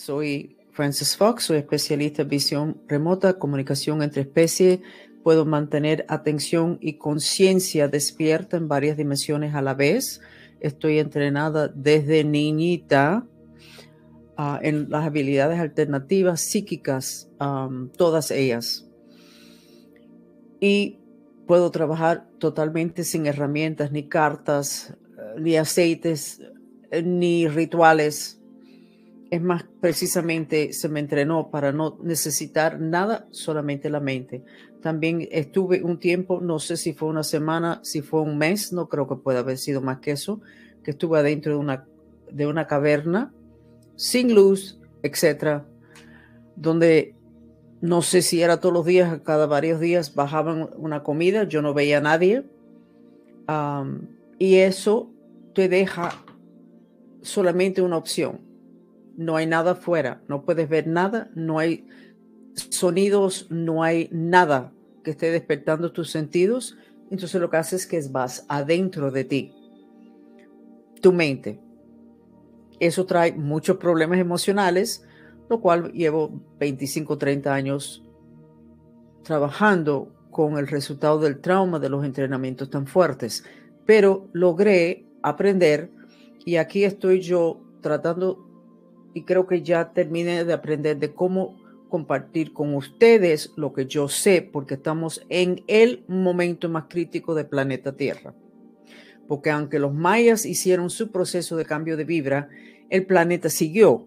soy Francis Fox, soy especialista en visión remota, comunicación entre especies. Puedo mantener atención y conciencia despierta en varias dimensiones a la vez. Estoy entrenada desde niñita uh, en las habilidades alternativas psíquicas, um, todas ellas. Y puedo trabajar totalmente sin herramientas, ni cartas, uh, ni aceites, uh, ni rituales es más, precisamente se me entrenó para no necesitar nada, solamente la mente. También estuve un tiempo, no sé si fue una semana, si fue un mes, no creo que pueda haber sido más que eso, que estuve adentro de una, de una caverna, sin luz, etcétera, donde no sé si era todos los días, cada varios días bajaban una comida, yo no veía a nadie. y eso te deja solamente una opción no hay nada afuera, no puedes ver nada, no hay sonidos, no hay nada que esté despertando tus sentidos. Entonces lo que haces es que vas adentro de ti, tu mente. Eso trae muchos problemas emocionales, lo cual llevo 25, 30 años trabajando con el resultado del trauma de los entrenamientos tan fuertes. Pero logré aprender y aquí estoy yo tratando y creo que ya terminé de aprender de cómo compartir con ustedes lo que yo sé, porque estamos en el momento más crítico del planeta Tierra. Porque aunque los mayas hicieron su proceso de cambio de vibra, el planeta siguió.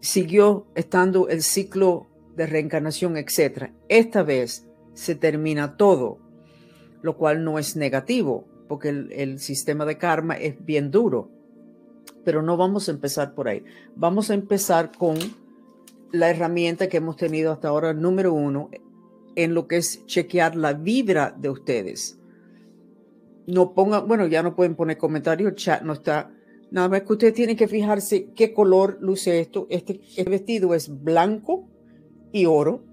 Siguió estando el ciclo de reencarnación, etc. Esta vez se termina todo, lo cual no es negativo, porque el, el sistema de karma es bien duro pero no vamos a empezar por ahí. Vamos a empezar con la herramienta que hemos tenido hasta ahora, número uno, en lo que es chequear la vibra de ustedes. No pongan, bueno, ya no pueden poner comentarios, chat no está. Nada más que ustedes tienen que fijarse qué color luce esto. Este, este vestido es blanco y oro.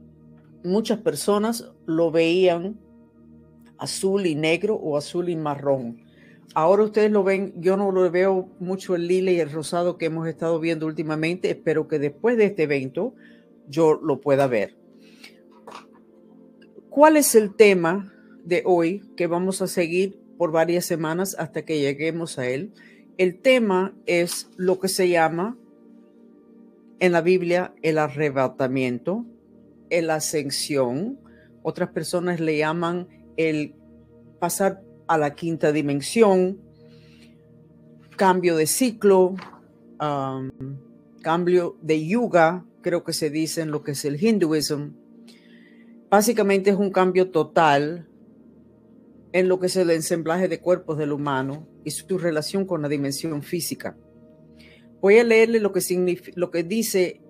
Muchas personas lo veían azul y negro o azul y marrón ahora ustedes lo ven, yo no lo veo mucho el lila y el rosado que hemos estado viendo últimamente. Espero que después de este evento yo lo pueda ver. ¿Cuál es el tema de hoy que vamos a seguir por varias semanas hasta que lleguemos a él? El tema es lo que se llama en la Biblia el arrebatamiento, el ascensión. Otras personas le llaman el pasar a la quinta dimensión, cambio de ciclo, cambio de yuga, creo que se dice en lo que es el hinduismo. Básicamente es un cambio total en lo que es el ensamblaje de cuerpos del humano y su relación con la dimensión física. Voy a leerle lo que, lo que dice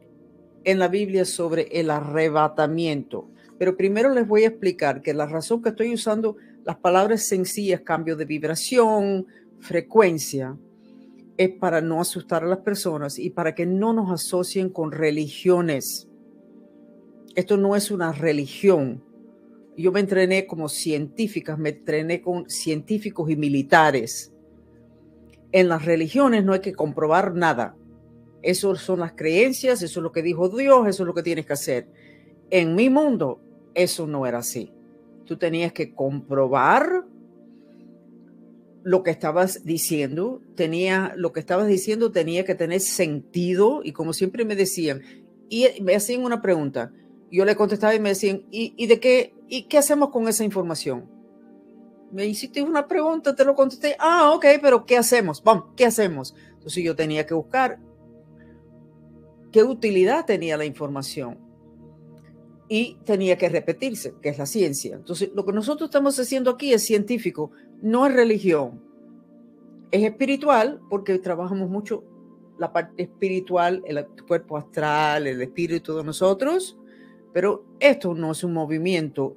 en la Biblia sobre el arrebatamiento, pero primero les voy a explicar que la razón que estoy usando las palabras sencillas, cambio de vibración, frecuencia, es para no asustar a las personas y para que no nos asocien con religiones. Esto no es una religión. Yo me entrené como científica, me entrené con científicos y militares. En las religiones no hay que comprobar nada. Eso son las creencias, eso es lo que dijo Dios, eso es lo que tienes que hacer. En mi mundo, eso no era así tú tenías que comprobar lo que estabas diciendo, tenía, lo que estabas diciendo tenía que tener sentido y como siempre me decían, y me hacían una pregunta, yo le contestaba y me decían, ¿y, de qué, y qué hacemos con esa información? Me hiciste una pregunta, te lo contesté, ah, ok, pero ¿qué hacemos? Vamos, ¿qué hacemos? Entonces yo tenía que buscar qué utilidad tenía la información y tenía que repetirse, que es la ciencia. Entonces, lo que nosotros estamos haciendo aquí es científico, no es religión. Es espiritual porque trabajamos mucho la parte espiritual, el cuerpo astral, el espíritu de nosotros, pero esto no es un movimiento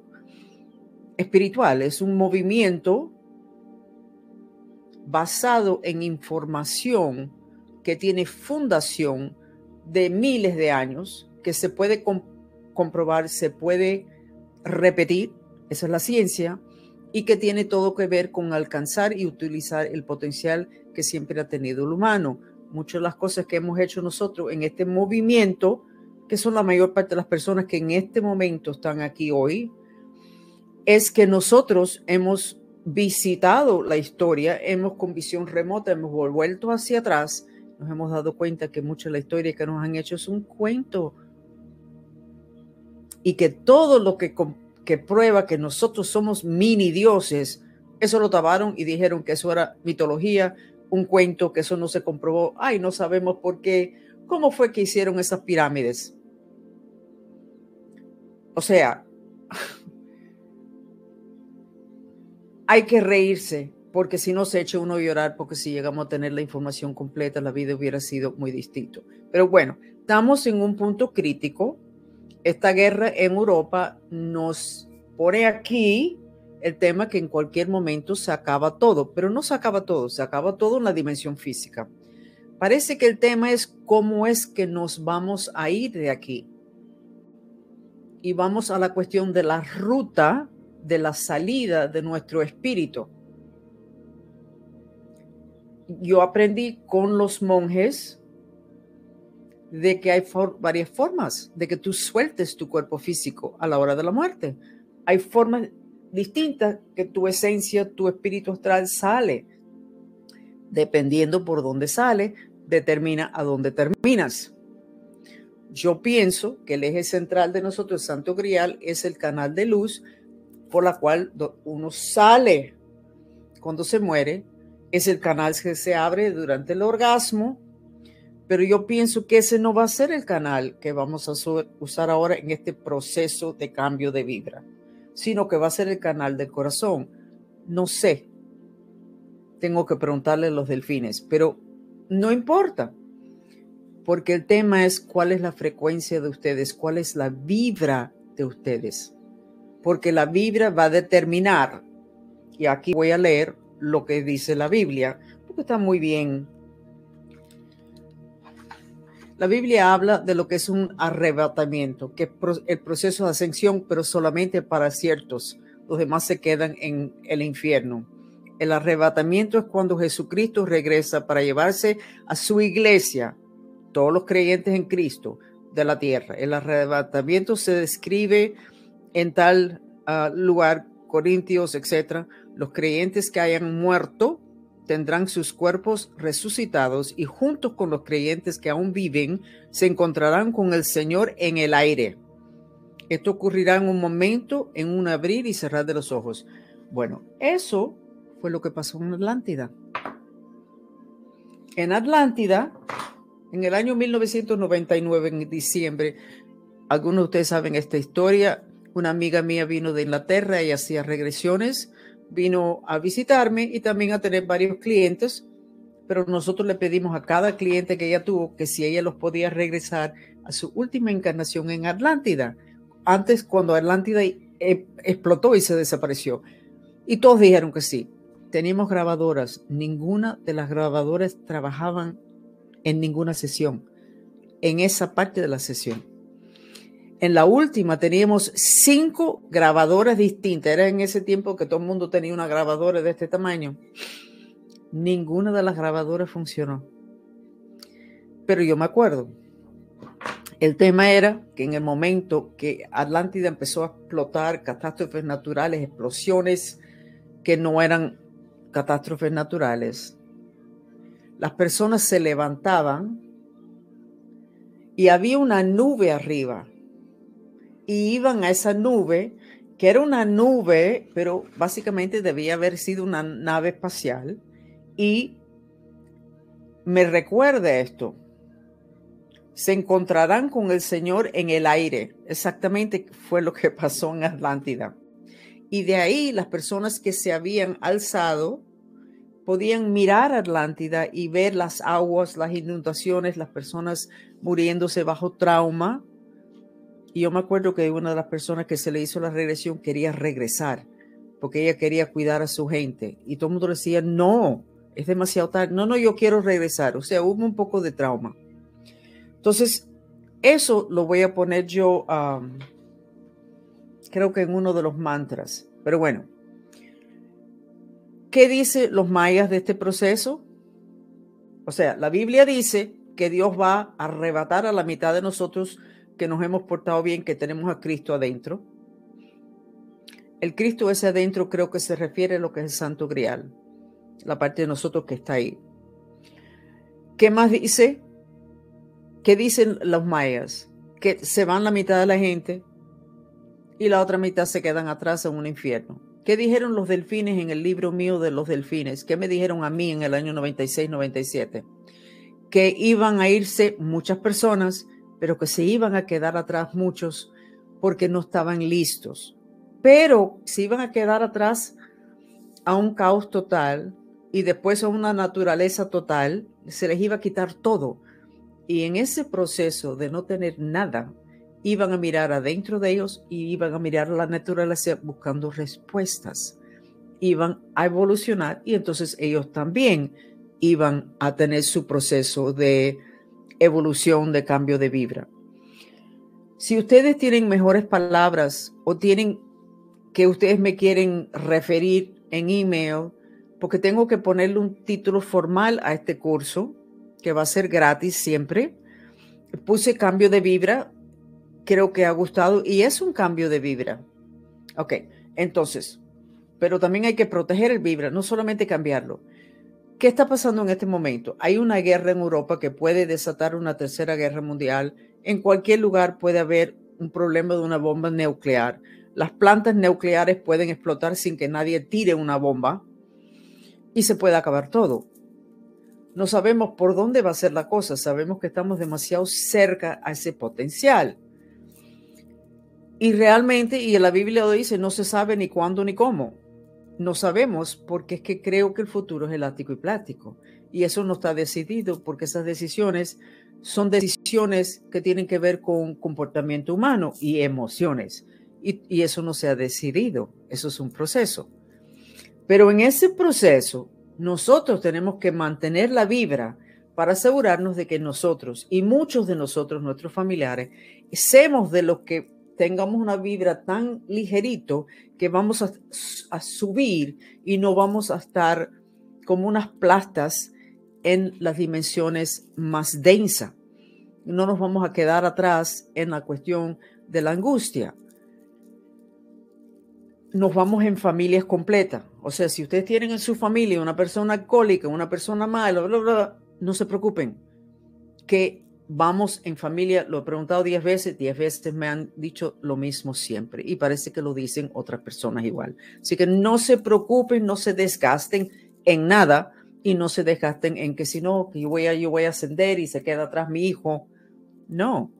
espiritual, es un movimiento basado en información que tiene fundación de miles de años, que se puede comprobar, se puede repetir, esa es la ciencia, y que tiene todo que ver con alcanzar y utilizar el potencial que siempre ha tenido el humano. muchas de las cosas que hemos hecho nosotros en este movimiento, que son la mayor parte de las personas que en este momento están aquí hoy, es que nosotros hemos visitado la historia, hemos con visión remota, hemos vuelto hacia atrás, nos hemos dado cuenta que mucha de la historia que nos han hecho es un cuento y que todo lo que, que prueba que nosotros somos mini dioses, eso lo taparon y dijeron que eso era mitología, un cuento, que eso no se comprobó. Ay, no sabemos por qué. ¿Cómo fue que hicieron esas pirámides? O sea, hay que reírse, porque si no se echa uno a llorar, porque si llegamos a tener la información completa, la vida hubiera sido muy distinto. Pero bueno, estamos en un punto crítico. Esta guerra en Europa nos pone aquí el tema que en cualquier momento se acaba todo, pero no se acaba todo, se acaba todo en la dimensión física. Parece que el tema es cómo es que nos vamos a ir de aquí. Y vamos a la cuestión de la ruta de la salida de nuestro espíritu. Yo aprendí con los monjes de que hay varias formas de que tú sueltes tu cuerpo físico a la hora de la muerte. Hay formas distintas que tu esencia, tu espíritu astral sale. Dependiendo por dónde sale, determina a dónde terminas. Yo pienso que el eje central de nosotros, Santo Grial, es el canal de luz por la cual uno sale cuando se muere, es el canal que se abre durante el orgasmo, pero yo pienso que ese no va a ser el canal que vamos a usar ahora en este proceso de cambio de vibra, sino que va a ser el canal del corazón. No sé, tengo que preguntarle a los delfines, pero no importa, porque el tema es cuál es la frecuencia de ustedes, cuál es la vibra de ustedes porque la Biblia va a determinar, y aquí voy a leer lo que dice la Biblia, porque está muy bien. La Biblia habla de lo que es un arrebatamiento, que el proceso de ascensión, pero solamente para ciertos. Los demás se quedan en el infierno. El arrebatamiento es cuando Jesucristo regresa para llevarse a su iglesia, todos los creyentes en Cristo, de la tierra. El arrebatamiento se describe en tal ah, lugar, Corintios, etcétera, los creyentes que hayan muerto tendrán sus cuerpos resucitados y juntos con los creyentes que aún viven se encontrarán con el Señor en el aire. Esto ocurrirá en un momento, en un abrir y cerrar de los ojos. Bueno, eso fue lo que pasó en Atlántida. En Atlántida, en el año 1999, en diciembre, algunos de ustedes saben esta historia, una amiga mía vino de Inglaterra y hacía regresiones, vino a visitarme y también a tener varios clientes, pero nosotros le pedimos a cada cliente que ella tuvo que si ella los podía regresar a su última encarnación en Atlántida, antes cuando Atlántida e, explotó y se desapareció. Y todos dijeron que sí. Teníamos grabadoras, ninguna de las grabadoras trabajaban en ninguna sesión, en esa parte de la sesión. En la última teníamos cinco grabadoras distintas. Era en ese tiempo que todo el mundo tenía una grabadora de este tamaño. Ninguna de las grabadoras funcionó. Pero yo me acuerdo. El tema era que en el momento que Atlántida empezó a explotar catástrofes naturales, explosiones que no eran catástrofes naturales, las personas se levantaban y había una nube arriba y iban a esa nube, que era una nube, pero básicamente debía haber sido una nave espacial. Y me recuerda esto. Se encontrarán con el Señor en el aire. Exactamente fue lo que pasó en Atlántida. Y de ahí las personas que se habían alzado podían mirar Atlántida y ver las aguas, las inundaciones, las personas muriéndose bajo trauma, y yo me acuerdo que una de las personas que se le hizo la regresión quería regresar, porque ella quería cuidar a su gente. Y todo el mundo decía, no, es demasiado tarde. No, no, yo quiero regresar. O sea, hubo un poco de trauma. Entonces, eso lo voy a poner yo, creo que en uno de los mantras. Pero bueno, ¿qué dicen los mayas de este proceso? O sea, la Biblia dice que Dios va a arrebatar a la mitad de nosotros que nos hemos portado bien, que tenemos a Cristo adentro. El Cristo ese adentro creo que se refiere a lo que es el Santo Grial, la parte de nosotros que está ahí. ¿Qué más dice? ¿Qué dicen los mayas? Que se van la mitad de la gente y la otra mitad se quedan atrás en un infierno. ¿Qué dijeron los delfines en el libro mío de los delfines? ¿Qué me dijeron a mí en el año 96-97? Que iban a irse muchas personas, pero que se iban a quedar atrás muchos porque no estaban listos. Pero se iban a quedar atrás a un caos total y después a una naturaleza total se les iba a quitar todo. Y en ese proceso de no tener nada, iban a mirar adentro de ellos y iban a mirar la naturaleza buscando respuestas. Iban a evolucionar y entonces ellos también iban a tener su proceso de evolución, de cambio de vibra. Si ustedes tienen mejores palabras o tienen que ustedes me quieren referir en email, porque tengo que ponerle un título formal a este curso, que va a ser gratis siempre. Puse cambio de vibra, creo que ha gustado y es un cambio de vibra. Ok, entonces, pero también hay que proteger el vibra, no solamente cambiarlo. ¿Qué está pasando en este momento? Hay una guerra en Europa que puede desatar una tercera guerra mundial. En cualquier lugar puede haber un problema de una bomba nuclear. Las plantas nucleares pueden explotar sin que nadie tire una bomba y se puede acabar todo. No sabemos por dónde va a ser la cosa, sabemos que estamos demasiado cerca a ese potencial. Y realmente, y la Biblia lo dice, no se sabe ni cuándo ni cómo. No sabemos porque es que creo que el futuro es elástico y plástico. Y eso no está decidido porque esas decisiones son decisiones que tienen que ver con comportamiento humano y emociones. Y, eso no se ha decidido, eso es un proceso. Pero en ese proceso, nosotros tenemos que mantener la vibra para asegurarnos de que nosotros y muchos de nosotros, nuestros familiares, seamos de los que tengamos una vibra tan ligerito que vamos a, a subir y no vamos a estar como unas plastas en las dimensiones más densas. No nos vamos a quedar atrás en la cuestión de la angustia nos vamos en familias completas. O sea, si ustedes tienen en su familia una persona alcohólica, una persona mala, bla, bla, no se preocupen. Que vamos en familia, lo he preguntado diez veces, diez veces me han dicho lo mismo siempre y parece que lo dicen otras personas igual. Así que no se preocupen, no se desgasten en nada y no se desgasten en que si no, yo voy a, yo voy a ascender y se queda atrás mi hijo. No,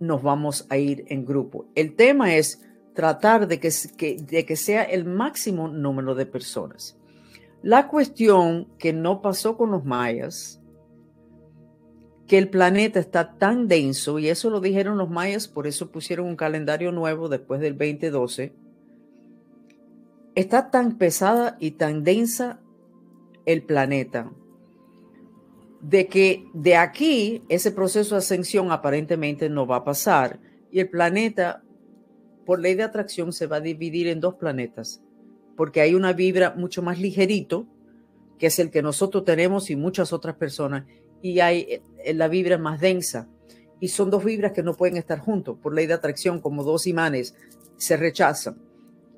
nos vamos a ir en grupo. El tema es tratar de que, de que sea el máximo número de personas. La cuestión que no pasó con los mayas, que el planeta está tan denso, y eso lo dijeron los mayas, por eso pusieron un calendario nuevo después del 2012, está tan pesada y tan densa el planeta, de que de aquí ese proceso de ascensión aparentemente no va a pasar y el planeta por ley de atracción se va a dividir en dos planetas, porque hay una vibra mucho más ligerito, que es el que nosotros tenemos y muchas otras personas, y hay eh, la vibra más densa. Y son dos vibras que no pueden estar juntos. Por ley de atracción, como dos imanes, se rechazan.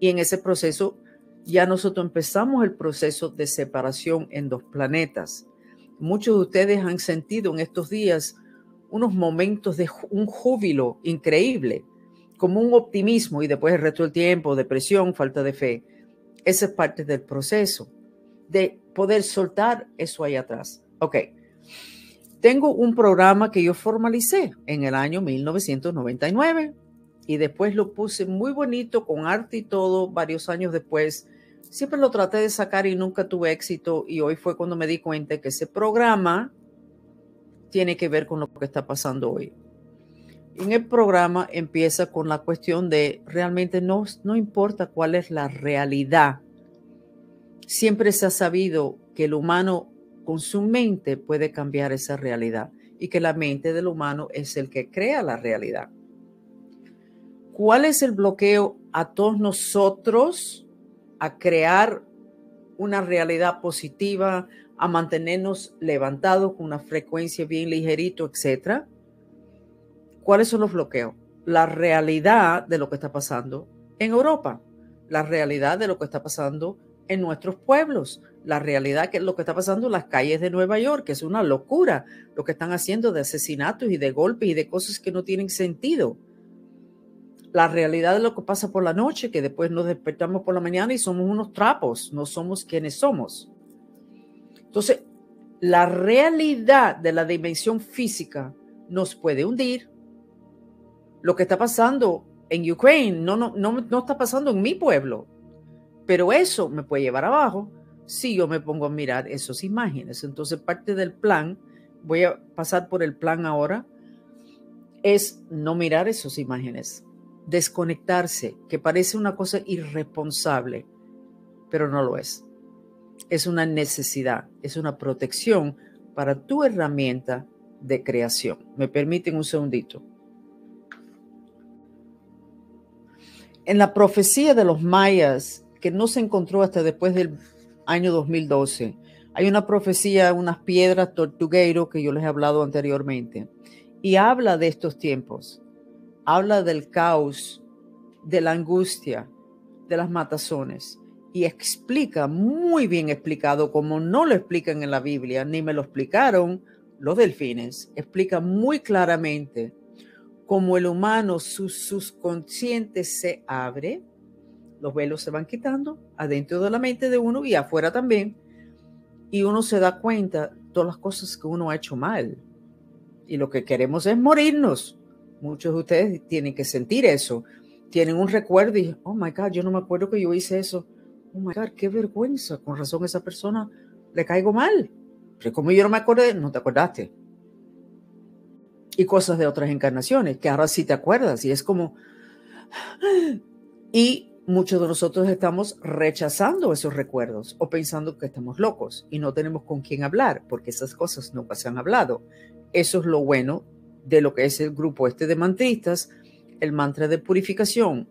Y en ese proceso ya nosotros empezamos el proceso de separación en dos planetas. Muchos de ustedes han sentido en estos días unos momentos de un júbilo increíble como un optimismo y después el resto del tiempo, depresión, falta de fe. Esa es parte del proceso de poder soltar eso ahí atrás. Ok. Tengo un programa que yo formalicé en el año 1999 y después lo puse muy bonito con arte y todo varios años después. Siempre lo traté de sacar y nunca tuve éxito y hoy fue cuando me di cuenta que ese programa tiene que ver con lo que está pasando hoy en el programa empieza con la cuestión de realmente no, no importa cuál es la realidad. Siempre se ha sabido que el humano con su mente puede cambiar esa realidad y que la mente del humano es el que crea la realidad. ¿Cuál es el bloqueo a todos nosotros a crear una realidad positiva, a mantenernos levantados con una frecuencia bien ligerito, etc. ¿Cuáles son los bloqueos? La realidad de lo que está pasando en Europa, la realidad de lo que está pasando en nuestros pueblos, la realidad que lo que está pasando en las calles de Nueva York, que es una locura lo que están haciendo de asesinatos y de golpes y de cosas que no tienen sentido. La realidad de lo que pasa por la noche, que después nos despertamos por la mañana y somos unos trapos, no somos quienes somos. Entonces, la realidad de la dimensión física nos puede hundir. Lo que está pasando en Ucrania no, no, no, no está pasando en mi pueblo, pero eso me puede llevar abajo si yo me pongo a mirar esas imágenes. Entonces, parte del plan, voy a pasar por el plan ahora, es no mirar esas imágenes, desconectarse, que parece una cosa irresponsable, pero no lo es. Es una necesidad, es una protección para tu herramienta de creación. ¿Me permiten un segundito? En la profecía de los mayas, que no se encontró hasta después del año 2012. Hay una profecía, unas piedras tortugueiro que yo les he hablado anteriormente, y habla de estos tiempos. Habla del caos, de la angustia, de las matazones, y explica muy bien explicado, como no lo explican en la Biblia, ni me lo explicaron los delfines, explica muy claramente cómo el humano, su subconsciente se abre, los velos se van quitando adentro de la mente de uno y afuera también. Y uno se da cuenta todas las cosas que uno ha hecho mal. Y lo que queremos es morirnos. Muchos de ustedes tienen que sentir eso. Tienen un recuerdo y, oh my God, yo no me acuerdo que yo hice eso. Oh my God, qué vergüenza. Con razón esa persona le caigo mal. Pero como yo no me acordé, no te acordaste. Y cosas de otras encarnaciones, que ahora sí te acuerdas. Y es como... Y muchos de nosotros estamos rechazando esos recuerdos o pensando que estamos locos y no tenemos con quién hablar porque esas cosas nunca se han hablado. Eso es lo bueno de lo que es el grupo este de mantristas, el mantra de purificación,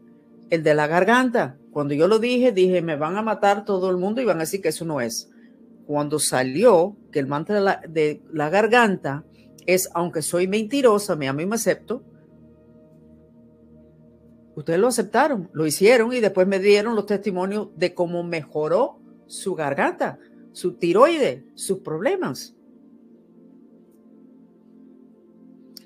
el de la garganta. Cuando yo lo dije, dije, me van a matar todo el mundo y van a decir que eso no es. Cuando salió que el mantra de la, de la garganta es, aunque soy mentirosa, me amo y me acepto, Ustedes lo aceptaron, lo hicieron y después me dieron los testimonios de cómo mejoró su garganta, su tiroide, sus problemas.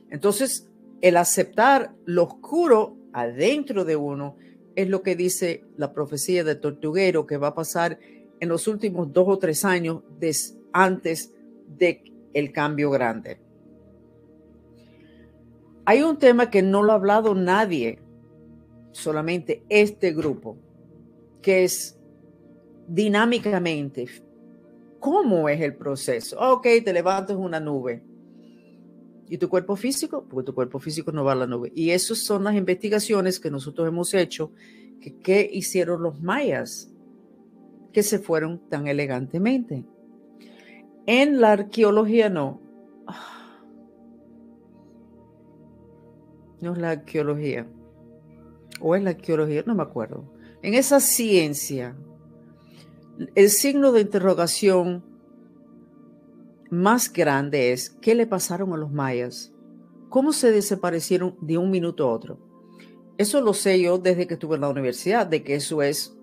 Entonces, el aceptar lo oscuro adentro de uno es lo que dice la profecía de Tortuguero que va a pasar en los últimos dos o tres años antes de el cambio grande. Hay un tema que no lo ha hablado nadie solamente este grupo, que es dinámicamente, ¿cómo es el proceso? Ok, te levantas una nube. ¿Y tu cuerpo físico? Porque tu cuerpo físico no va a la nube. Y esas son las investigaciones que nosotros hemos hecho, que qué hicieron los mayas, que se fueron tan elegantemente. En la arqueología no. No es la arqueología o es la arqueología, no me acuerdo. En esa ciencia, el signo de interrogación más grande es qué le pasaron a los mayas, cómo se desaparecieron de un minuto a otro. Eso lo sé yo desde que estuve en la universidad, de que eso es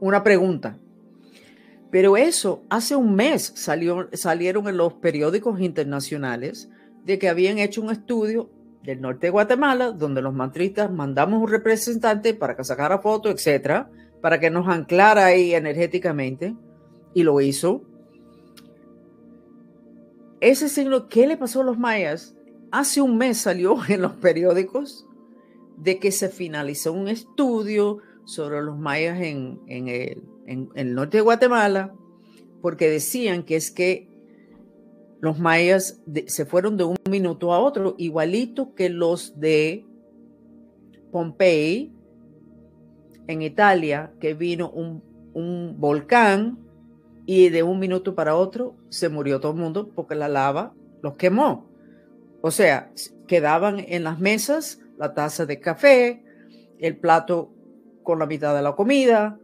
una pregunta. Pero eso hace un mes salió, salieron en los periódicos internacionales de que habían hecho un estudio del norte de Guatemala, donde los mantristas mandamos un representante para que sacara fotos, etcétera, para que nos anclara ahí energéticamente, y lo hizo. Ese signo, ¿qué le pasó a los mayas? Hace un mes salió en los periódicos de que se finalizó un estudio sobre los mayas en, el, en el norte de Guatemala, porque decían que es que los mayas se fueron de un minuto a otro, igualito que los de Pompey en Italia, que vino un, un volcán y de un minuto para otro se murió todo el mundo porque la lava los quemó. O sea, quedaban en las mesas la taza de café, el plato con la mitad de la comida,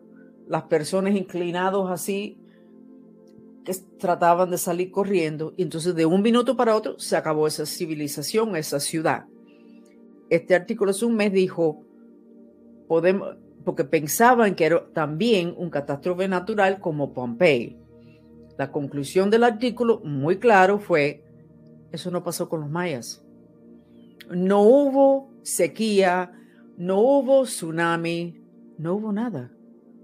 las personas inclinados así que trataban de salir corriendo y entonces de un minuto para otro se acabó esa civilización, esa ciudad. Este artículo hace un mes dijo, podemos, porque pensaban que era también un catástrofe natural como Pompey. La conclusión del artículo, muy claro, fue, eso no pasó con los mayas. No hubo sequía, no hubo tsunami, no hubo nada.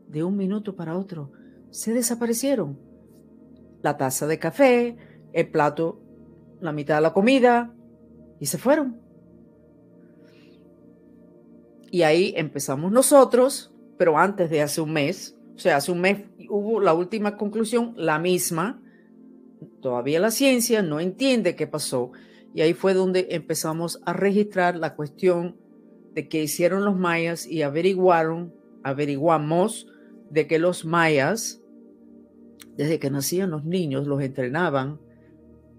De un minuto para otro, se desaparecieron. La taza de café, el plato, la mitad de la comida, y se fueron. Y ahí empezamos nosotros, pero antes de hace un mes, o sea, hace un mes hubo la última conclusión, la misma. Todavía la ciencia no entiende qué pasó. Y ahí fue donde empezamos a registrar la cuestión de qué hicieron los mayas y averiguaron, averiguamos de que los mayas, desde que nacían los niños, los entrenaban,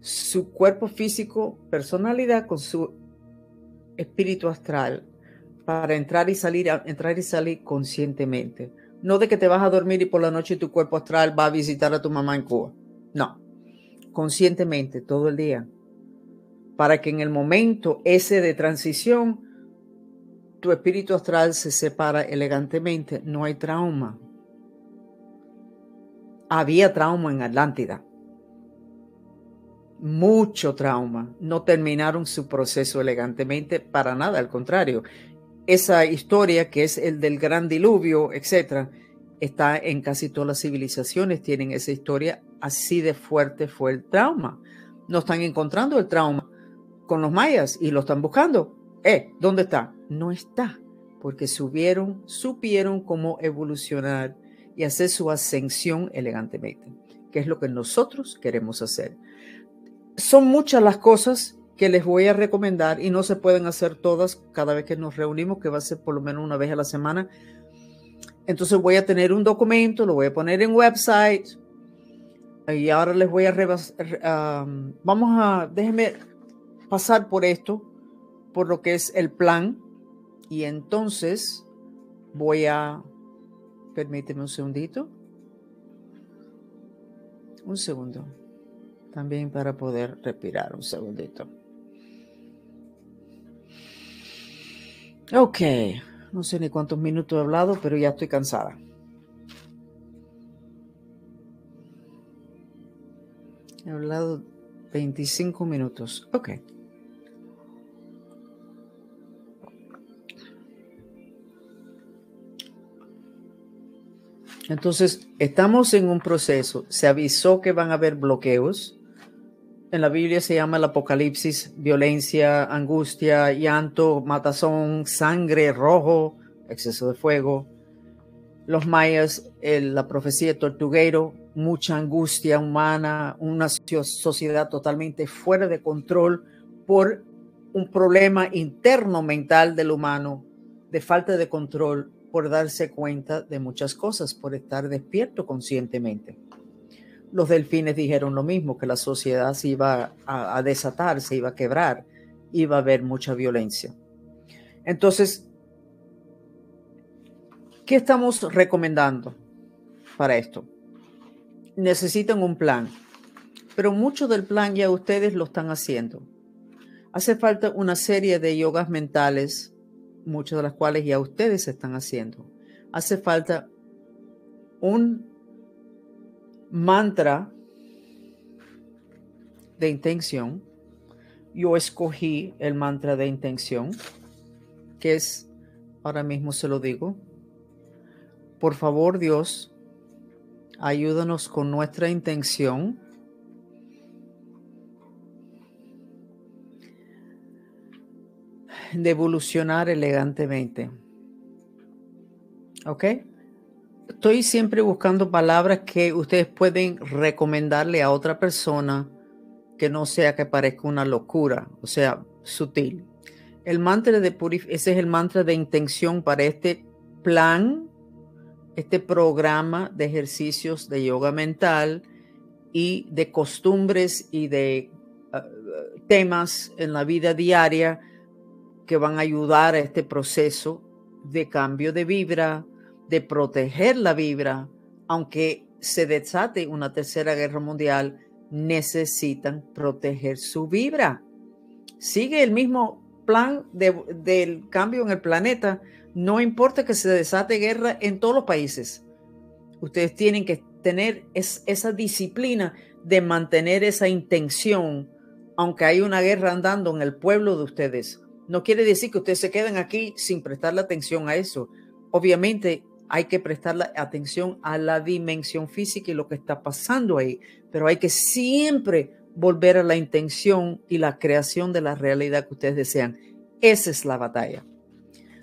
su cuerpo físico, personalidad con su espíritu astral para entrar y salir, entrar y salir conscientemente. No de que te vas a dormir y por la noche tu cuerpo astral va a visitar a tu mamá en Cuba. No, conscientemente todo el día. Para que en el momento ese de transición, tu espíritu astral se separa elegantemente. No hay trauma. Había trauma en Atlántida. Mucho trauma. No terminaron su proceso elegantemente para nada, al contrario esa historia que es el del gran diluvio, etcétera, está en casi todas las civilizaciones, tienen esa historia, así de fuerte fue el trauma. No están encontrando el trauma con los mayas y lo están buscando. Eh, ¿dónde está? No está, porque subieron, supieron cómo evolucionar y hacer su ascensión elegantemente, que es lo que nosotros queremos hacer. Son muchas las cosas que les voy a recomendar y no se pueden hacer todas cada vez que nos reunimos, que va a ser por lo menos una vez a la semana. Entonces voy a tener un documento, lo voy a poner en website y ahora les voy a... vamos a... Déjenme pasar por esto, por lo que es el plan y entonces voy a... Permíteme un segundito. Un segundo. También para poder respirar un segundito. Ok, no sé ni cuántos minutos he hablado, pero ya estoy cansada. He hablado 25 minutos. Ok. Entonces, estamos en un proceso. Se avisó que van a haber bloqueos en la Biblia se llama el apocalipsis, violencia, angustia, llanto, matazón, sangre, rojo, exceso de fuego. Los mayas, la profecía de tortuguero, mucha angustia humana, una sociedad totalmente fuera de control por un problema interno mental del humano, de falta de control, por darse cuenta de muchas cosas, por estar despierto conscientemente los delfines dijeron lo mismo, que la sociedad se iba a, desatar, se iba a quebrar, iba a haber mucha violencia. Entonces, ¿qué estamos recomendando para esto? Necesitan un plan, pero mucho del plan ya ustedes lo están haciendo. Hace falta una serie de yogas mentales, muchas de las cuales ya ustedes están haciendo. Hace falta un mantra de intención. Yo escogí el mantra de intención, que es, ahora mismo se lo digo, por favor Dios, ayúdanos con nuestra intención. De evolucionar elegantemente. ¿Ok? estoy siempre buscando palabras que ustedes pueden recomendarle a otra persona que no sea que parezca una locura, o sea, sutil. El mantra de purif ese es el mantra de intención para este plan, este programa de ejercicios de yoga mental y de costumbres y de ah, temas en la vida diaria que van a ayudar a este proceso de cambio de vibra, de proteger la vibra, aunque se desate una tercera guerra mundial, necesitan proteger su vibra. Sigue el mismo plan del cambio en el planeta. No importa que se desate guerra en todos los países. Ustedes tienen que tener esa disciplina de mantener esa intención, aunque hay una guerra andando en el pueblo de ustedes. No quiere decir que ustedes se queden aquí sin prestarle atención a eso. Obviamente hay que prestarle atención a la dimensión física y lo que está pasando ahí, pero hay que siempre volver a la intención y la creación de la realidad que ustedes desean. Esa es la batalla.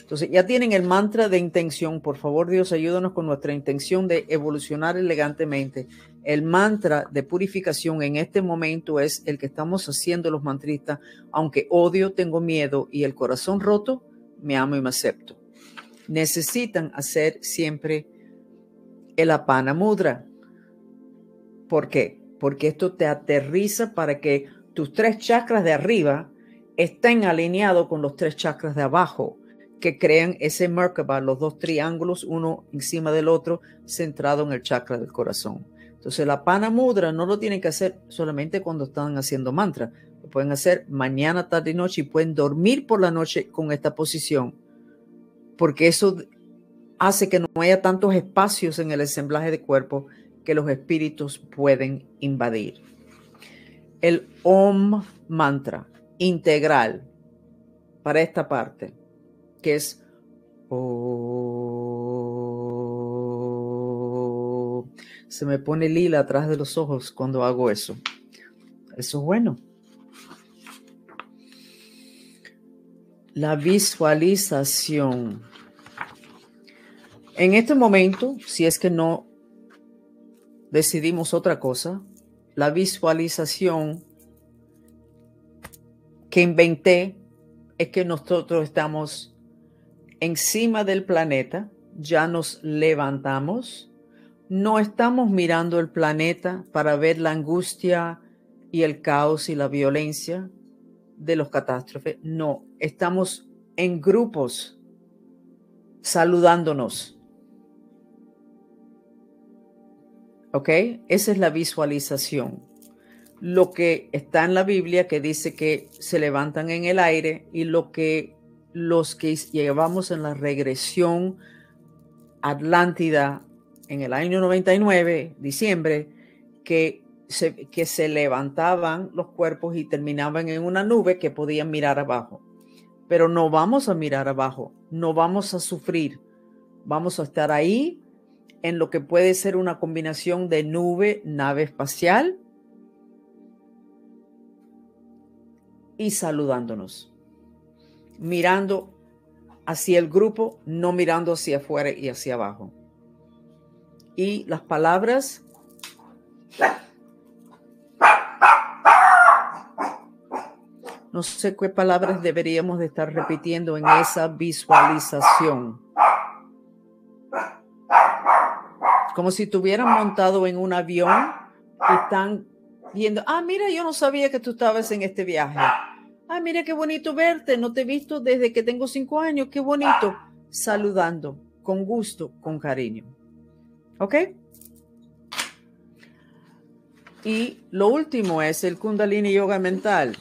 Entonces, ya tienen el mantra de intención. Por favor, Dios, ayúdanos con nuestra intención de evolucionar elegantemente. El mantra de purificación en este momento es el que estamos haciendo los mantristas. Aunque odio, tengo miedo y el corazón roto, me amo y me acepto. Necesitan hacer siempre el apana mudra. ¿Por qué? Porque esto te aterriza para que tus tres chakras de arriba estén alineados con los tres chakras de abajo que crean ese Merkaba, los dos triángulos, uno encima del otro, centrado en el chakra del corazón. Entonces, la pana mudra no lo tienen que hacer solamente cuando están haciendo mantra. Lo pueden hacer mañana, tarde y noche y pueden dormir por la noche con esta posición, porque eso hace que no haya tantos espacios en el ensamblaje de cuerpo que los espíritus pueden invadir. El Om mantra integral para esta parte que es oh, se me pone lila atrás de los ojos cuando hago eso. Eso es bueno. La visualización. En este momento, si es que no decidimos otra cosa, la visualización que inventé es que nosotros estamos encima del planeta, ya nos levantamos, no estamos mirando el planeta para ver la angustia y el caos y la violencia de los catástrofes, no, estamos en grupos saludándonos. ¿Ok? Esa es la visualización. Lo que está en la Biblia que dice que se levantan en el aire y lo que los que llevamos en la regresión Atlántida en el año 99, diciembre, que se, que se levantaban los cuerpos y terminaban en una nube que podían mirar abajo. Pero no vamos a mirar abajo, no vamos a sufrir, vamos a estar ahí en lo que puede ser una combinación de nube, nave espacial y saludándonos mirando hacia el grupo, no mirando hacia afuera y hacia abajo. Y las palabras no sé qué palabras deberíamos de estar repitiendo en esa visualización. Como si estuvieran montado en un avión y están viendo, ah, mira, yo no sabía que tú estabas en este viaje Ah, mira qué bonito verte, no te he visto desde que tengo cinco años, qué bonito. Saludando, con gusto, con cariño. ¿Ok? Y lo último es el Kundalini Yoga mental.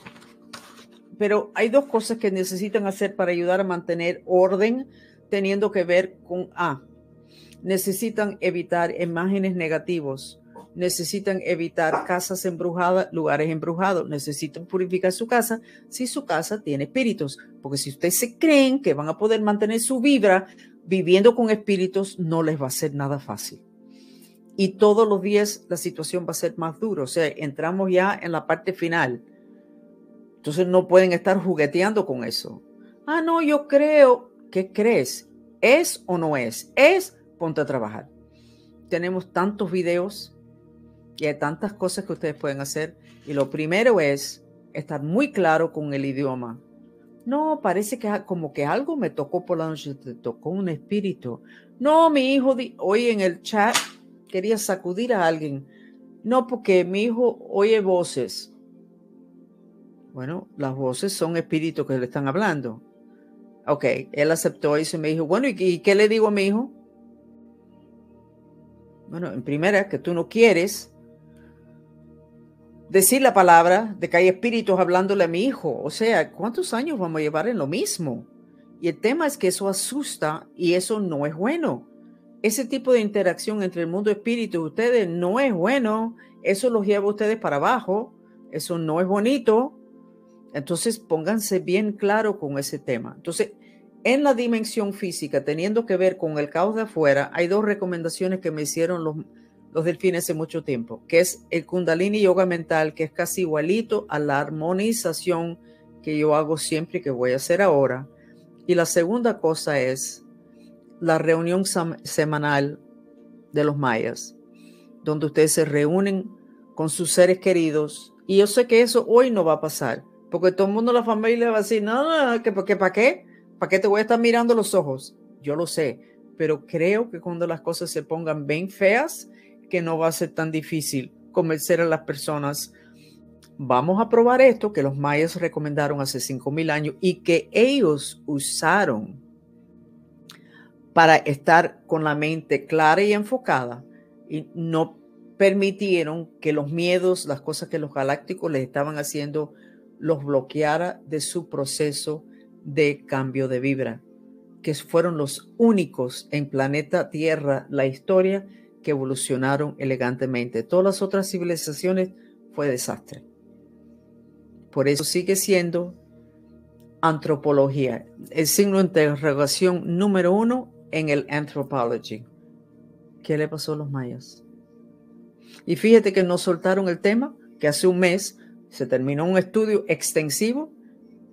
Pero hay dos cosas que necesitan hacer para ayudar a mantener orden, teniendo que ver con A. necesitan evitar imágenes negativos necesitan evitar casas embrujadas, lugares embrujados, necesitan purificar su casa si su casa tiene espíritus, porque si ustedes se creen que van a poder mantener su vibra viviendo con espíritus, no les va a ser nada fácil. Y todos los días la situación va a ser más dura, o sea, entramos ya en la parte final. Entonces no pueden estar jugueteando con eso. Ah, no, yo creo. ¿Qué crees? ¿Es o no es? Es, ponte a trabajar. Tenemos tantos videos y hay tantas cosas que ustedes pueden hacer. Y lo primero es estar muy claro con el idioma. No, parece que como que algo me tocó por la noche, te tocó un espíritu. No, mi hijo hoy en el chat quería sacudir a alguien. No, porque mi hijo oye voces. Bueno, las voces son espíritus que le están hablando. Ok, él aceptó y me dijo, bueno, ¿y qué le digo a mi hijo? Bueno, en primera, que tú no quieres decir la palabra de que hay espíritus hablándole a mi hijo. O sea, ¿cuántos años vamos a llevar en lo mismo? Y el tema es que eso asusta y eso no es bueno. Ese tipo de interacción entre el mundo espíritu y ustedes no es bueno. Eso los lleva a ustedes para abajo. Eso no es bonito. Entonces pónganse bien claro con ese tema. Entonces, en la dimensión física, teniendo que ver con el caos de afuera, hay dos recomendaciones que me hicieron los, los delfines hace mucho tiempo, que es el kundalini yoga mental, que es casi igualito a la armonización que yo hago siempre y que voy a hacer ahora. Y la segunda cosa es la reunión semanal de los mayas, donde ustedes se reúnen con sus seres queridos. Y yo sé que eso hoy no va a pasar, porque todo el mundo, la familia va a decir, no, no, que, ¿para qué? ¿Para qué te voy a estar mirando los ojos? Yo lo sé, pero creo que cuando las cosas se pongan bien feas, que no va a ser tan difícil convencer a las personas. Vamos a probar esto que los mayas recomendaron hace 5.000 años y que ellos usaron para estar con la mente clara y enfocada y no permitieron que los miedos, las cosas que los galácticos les estaban haciendo, los bloqueara de su proceso de cambio de vibra, que fueron los únicos en planeta Tierra, la historia, evolucionaron elegantemente. Todas las otras civilizaciones fue desastre. Por eso sigue siendo antropología, el signo de interrogación número uno en el anthropology. ¿Qué le pasó a los mayas? Y fíjate que no soltaron el tema, que hace un mes se terminó un estudio extensivo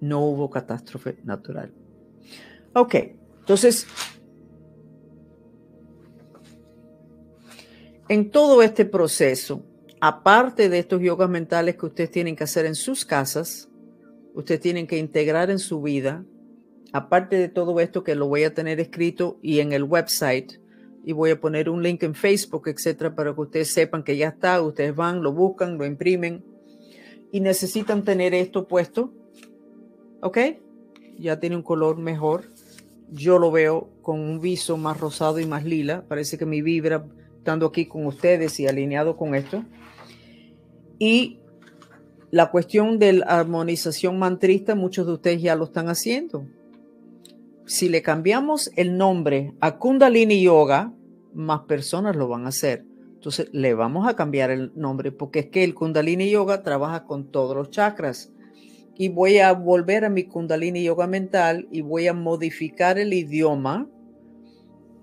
no hubo catástrofe natural. Ok, entonces, en todo este proceso, aparte de estos yogas mentales que ustedes tienen que hacer en sus casas, ustedes tienen que integrar en su vida, aparte de todo esto que lo voy a tener escrito y en el website, y voy a poner un link en Facebook, etcétera, para que ustedes sepan que ya está, ustedes van, lo buscan, lo imprimen y necesitan tener esto puesto ¿Ok? Ya tiene un color mejor. Yo lo veo con un viso más rosado y más lila. Parece que mi vibra estando aquí con ustedes y alineado con esto. Y la cuestión de la armonización mantrista, muchos de ustedes ya lo están haciendo. Si le cambiamos el nombre a Kundalini Yoga, más personas lo van a hacer. Entonces le vamos a cambiar el nombre porque es que el Kundalini Yoga trabaja con todos los chakras y voy a volver a mi kundalini yoga mental y voy a modificar el idioma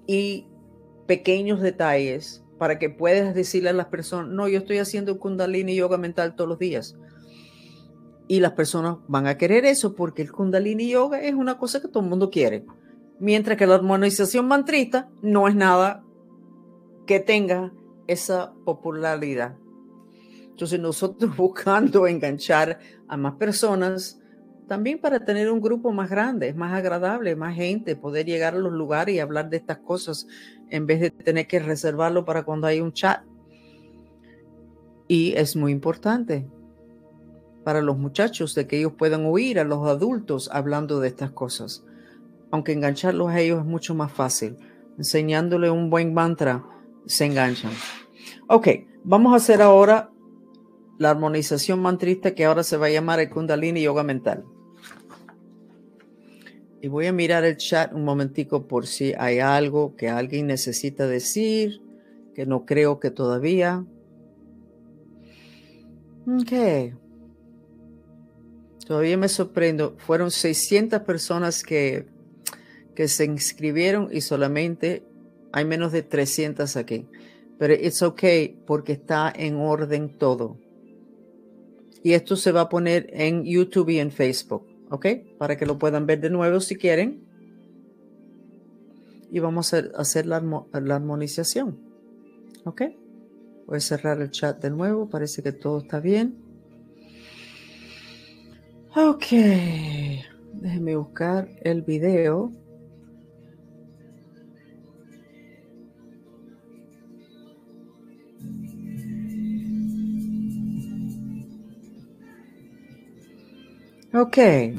y pequeños detalles para que puedas decirle a las personas, no, yo estoy haciendo kundalini yoga mental todos los días. Y las personas van a querer eso porque el kundalini yoga es una cosa que todo el mundo quiere. Mientras que la armonización mantrista no es nada que tenga esa popularidad. Entonces nosotros buscando enganchar a más personas, también para tener un grupo más grande, más agradable, más gente, poder llegar a los lugares y hablar de estas cosas en vez de tener que reservarlo para cuando hay un chat. Y es muy importante para los muchachos de que ellos puedan oír a los adultos hablando de estas cosas. Aunque engancharlos a ellos es mucho más fácil. Enseñándole un buen mantra, se enganchan. Ok, vamos a hacer ahora la armonización mantrista que ahora se va a llamar el Kundalini Yoga Mental. Y voy a mirar el chat un momentico por si hay algo que alguien necesita decir, que no creo que todavía. Ok. Todavía me sorprendo. Fueron 600 personas que, que se inscribieron y solamente hay menos de 300 aquí. Pero it's okay porque está en orden todo. Y esto se va a poner en YouTube y en Facebook, ¿ok? Para que lo puedan ver de nuevo si quieren. Y vamos a hacer, la, la armonización, ¿ok? Voy a cerrar el chat de nuevo, parece que todo está bien. Ok, déjenme buscar el video. Okay.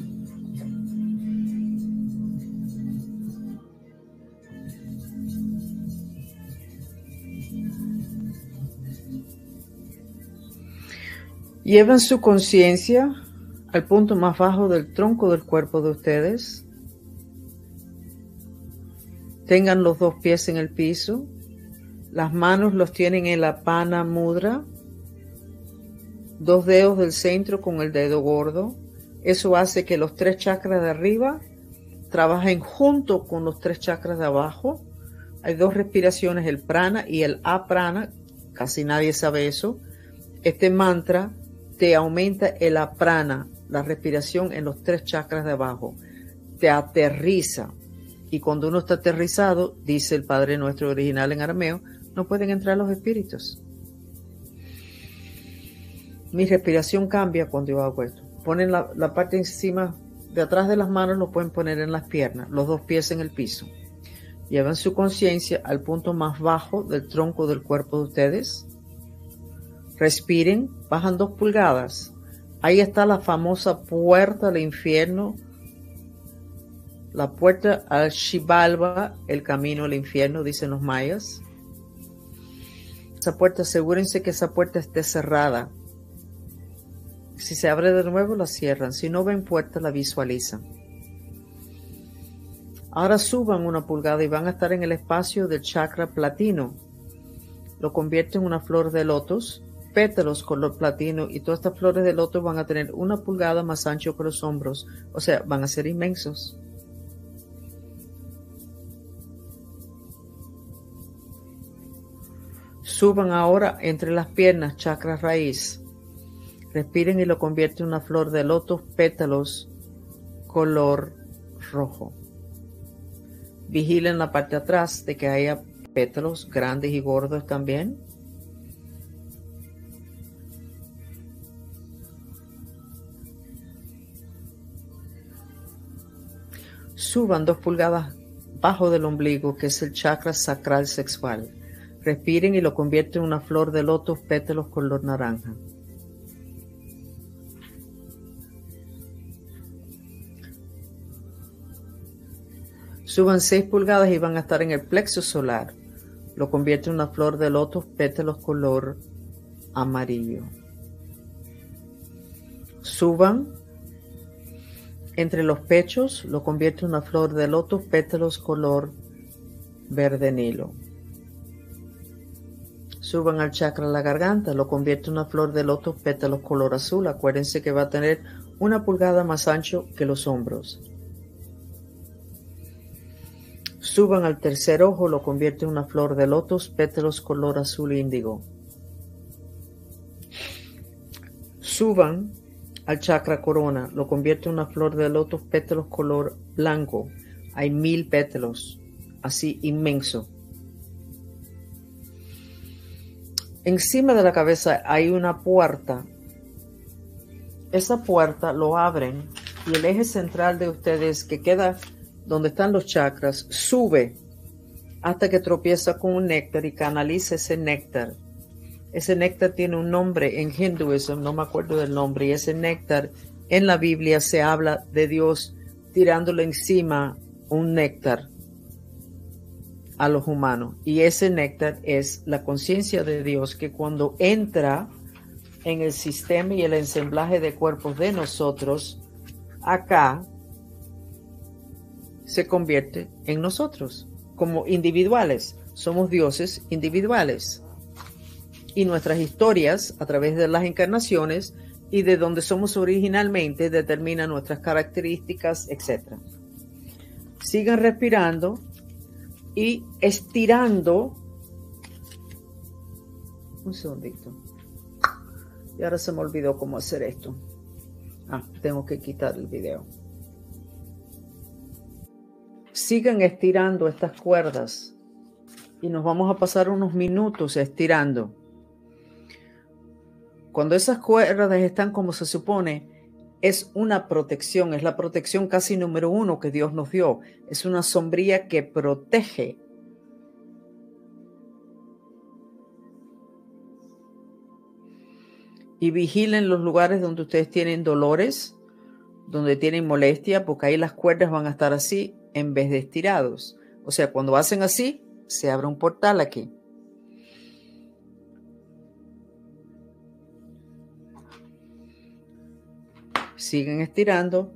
Lleven su conciencia al punto más bajo del tronco del cuerpo de ustedes. Tengan los dos pies en el piso. Las manos los tienen en la pana mudra. Dos dedos del centro con el dedo gordo. Eso hace que los tres chakras de arriba trabajen junto con los tres chakras de abajo. Hay dos respiraciones, el prana y el aprana. Casi nadie sabe eso. Este mantra te aumenta el aprana, la respiración en los tres chakras de abajo. Te aterriza. Y cuando uno está aterrizado, dice el Padre nuestro original en arameo, no pueden entrar los espíritus. Mi respiración cambia cuando yo hago esto. Ponen la, parte encima, de atrás de las manos, lo pueden poner en las piernas, los dos pies en el piso. Llevan su conciencia al punto más bajo del tronco del cuerpo de ustedes Respiren, bajan dos pulgadas. Ahí está la famosa puerta al infierno, la puerta al Shivalva, el camino al infierno, dicen los mayas. Esa puerta, asegúrense que esa puerta esté cerrada. Si se abre de nuevo, la cierran. Si no ven puerta, la visualizan. Ahora suban una pulgada y van a estar en el espacio del chakra platino. Lo convierte en una flor de lotos pétalos color platino y todas estas flores de loto van a tener una pulgada más ancho que los hombros, o sea, van a ser inmensos. Suban ahora entre las piernas, chakra raíz. Respiren y lo convierten en una flor de loto, pétalos color rojo. Vigilen la parte de atrás de que haya pétalos grandes y gordos también. Suban dos pulgadas bajo del ombligo, que es el chakra sacral sexual. Respiren y lo convierten en una flor de loto, pétalos color naranja. Suban seis pulgadas y van a estar en el plexo solar. Lo convierten en una flor de loto, pétalos color amarillo. Suban entre los pechos lo convierte en una flor de loto, pétalos color verde nilo. Suban al chakra la garganta, lo convierte en una flor de loto, pétalos color azul. Acuérdense que va a tener una pulgada más ancho que los hombros. Suban al tercer ojo, lo convierte en una flor de lotos, pétalos color azul índigo. Suban al chakra corona, lo convierte en una flor de loto, pétalos color blanco. Hay mil pétalos, así inmenso. Encima de la cabeza hay una puerta. Esa puerta lo abren y el eje central de ustedes que queda donde están los chakras sube hasta que tropieza con un néctar y canaliza ese néctar ese néctar tiene un nombre en hinduismo, no me acuerdo del nombre, y ese néctar en la Biblia se habla de Dios tirándole encima un néctar a los humanos. Y ese néctar es la conciencia de Dios que cuando entra en el sistema y el ensamblaje de cuerpos de nosotros, acá se convierte en nosotros como individuales. Somos dioses individuales y nuestras historias a través de las encarnaciones y de donde somos originalmente determina nuestras características, etc. Sigan respirando y estirando. Un segundito. Y ahora se me olvidó cómo hacer esto. Ah, tengo que quitar el video. Sigan estirando estas cuerdas y nos vamos a pasar unos minutos estirando. Cuando esas cuerdas están como se supone, es una protección, es la protección casi número uno que Dios nos dio. Es una sombría que protege. Y vigilen los lugares donde ustedes tienen dolores, donde tienen molestia, porque ahí las cuerdas van a estar así en vez de estirados. O sea, cuando hacen así, se abre un portal aquí. siguen estirando.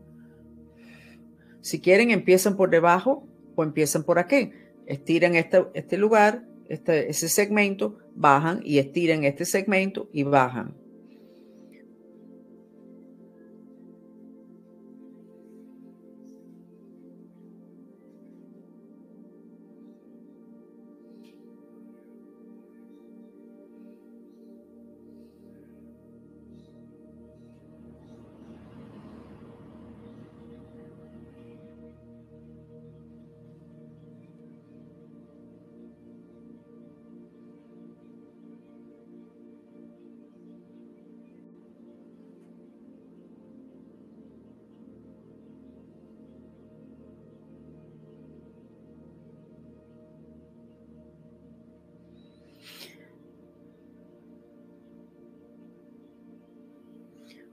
Si quieren, empiezan por debajo o empiezan por aquí. Estiran este, este lugar, este, ese segmento, bajan y estiran este segmento y bajan.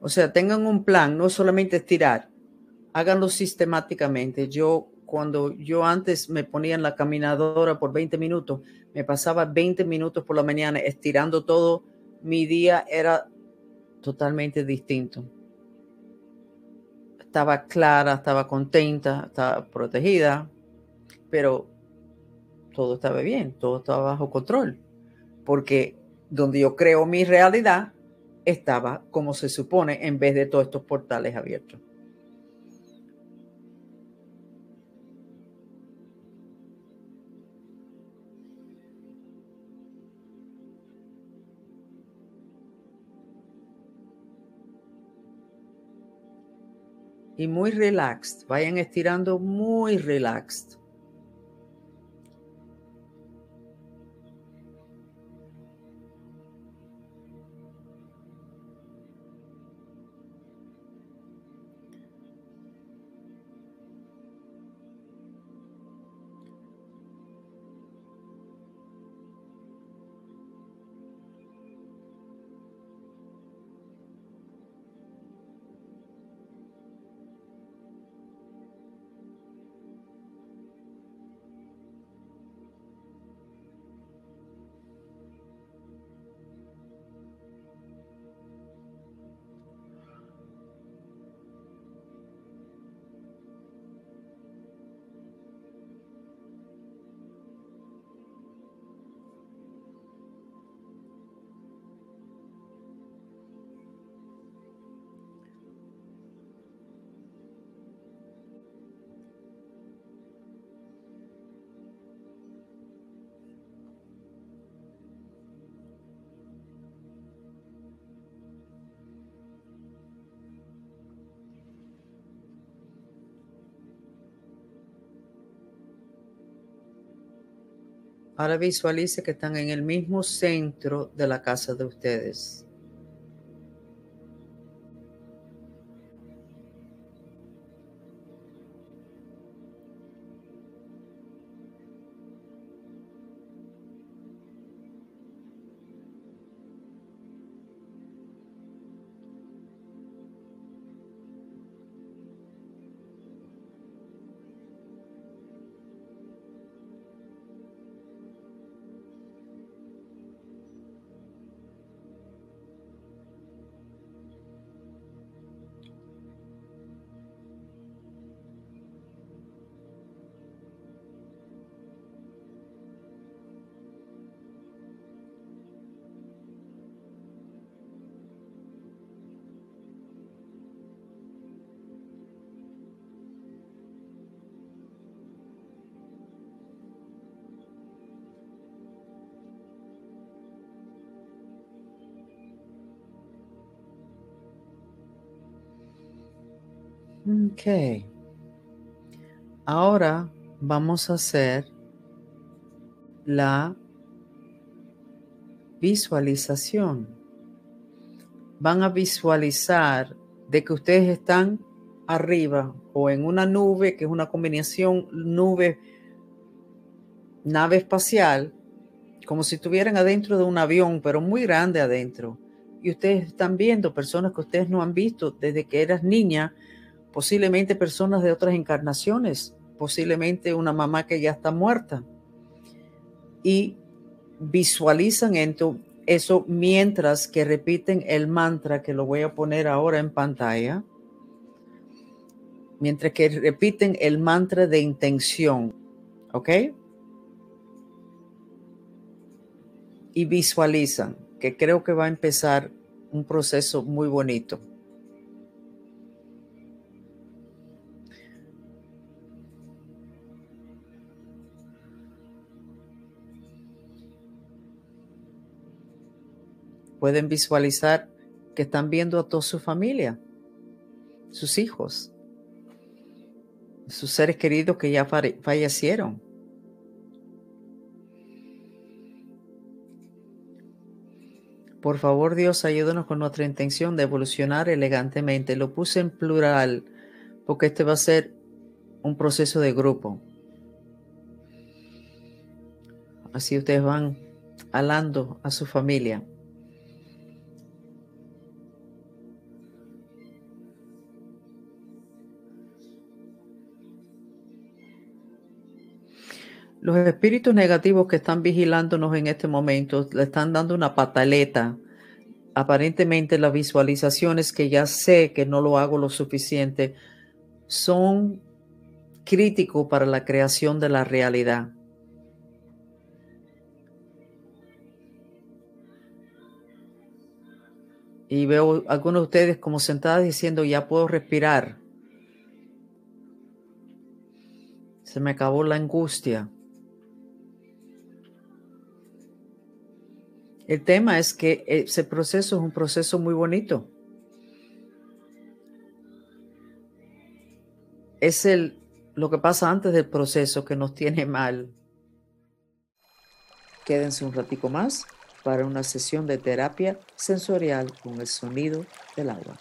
O sea, tengan un plan, no solamente estirar, háganlo sistemáticamente. Yo, cuando yo antes me ponía en la caminadora por 20 minutos, me pasaba 20 minutos por la mañana estirando todo, mi día era totalmente distinto. Estaba clara, estaba contenta, estaba protegida, pero todo estaba bien, todo estaba bajo control, porque donde yo creo mi realidad, estaba como se supone en vez de todos estos portales abiertos. Y muy relaxed, vayan estirando muy relaxed. Ahora visualice que están en el mismo centro de la casa de ustedes. Ok. Ahora vamos a hacer la visualización. Van a visualizar de que ustedes están arriba o en una nube, que es una combinación nube, nave espacial, como si estuvieran adentro de un avión, pero muy grande adentro. Y ustedes están viendo personas que ustedes no han visto desde que eras niña, posiblemente personas de otras encarnaciones, posiblemente una mamá que ya está muerta. Y visualizan eso mientras que repiten el mantra que lo voy a poner ahora en pantalla. mientras que repiten el mantra de intención, ¿ok? Y visualizan, que creo que va a empezar un proceso muy bonito. Pueden visualizar que están viendo a toda su familia, sus hijos, sus seres queridos que ya fallecieron. Por favor, Dios, ayúdanos con nuestra intención de evolucionar elegantemente. Lo puse en plural porque este va a ser un proceso de grupo. Así ustedes van alando a su familia. Los espíritus negativos que están vigilándonos en este momento le están dando una pataleta. Aparentemente las visualizaciones que ya sé que no lo hago lo suficiente son críticos para la creación de la realidad. Y veo algunos de ustedes como sentadas diciendo, ya puedo respirar. Se me acabó la angustia. El tema es que ese proceso es un proceso muy bonito. Es el, lo que pasa antes del proceso que nos tiene mal. Quédense un ratico más para una sesión de terapia sensorial con el sonido del agua.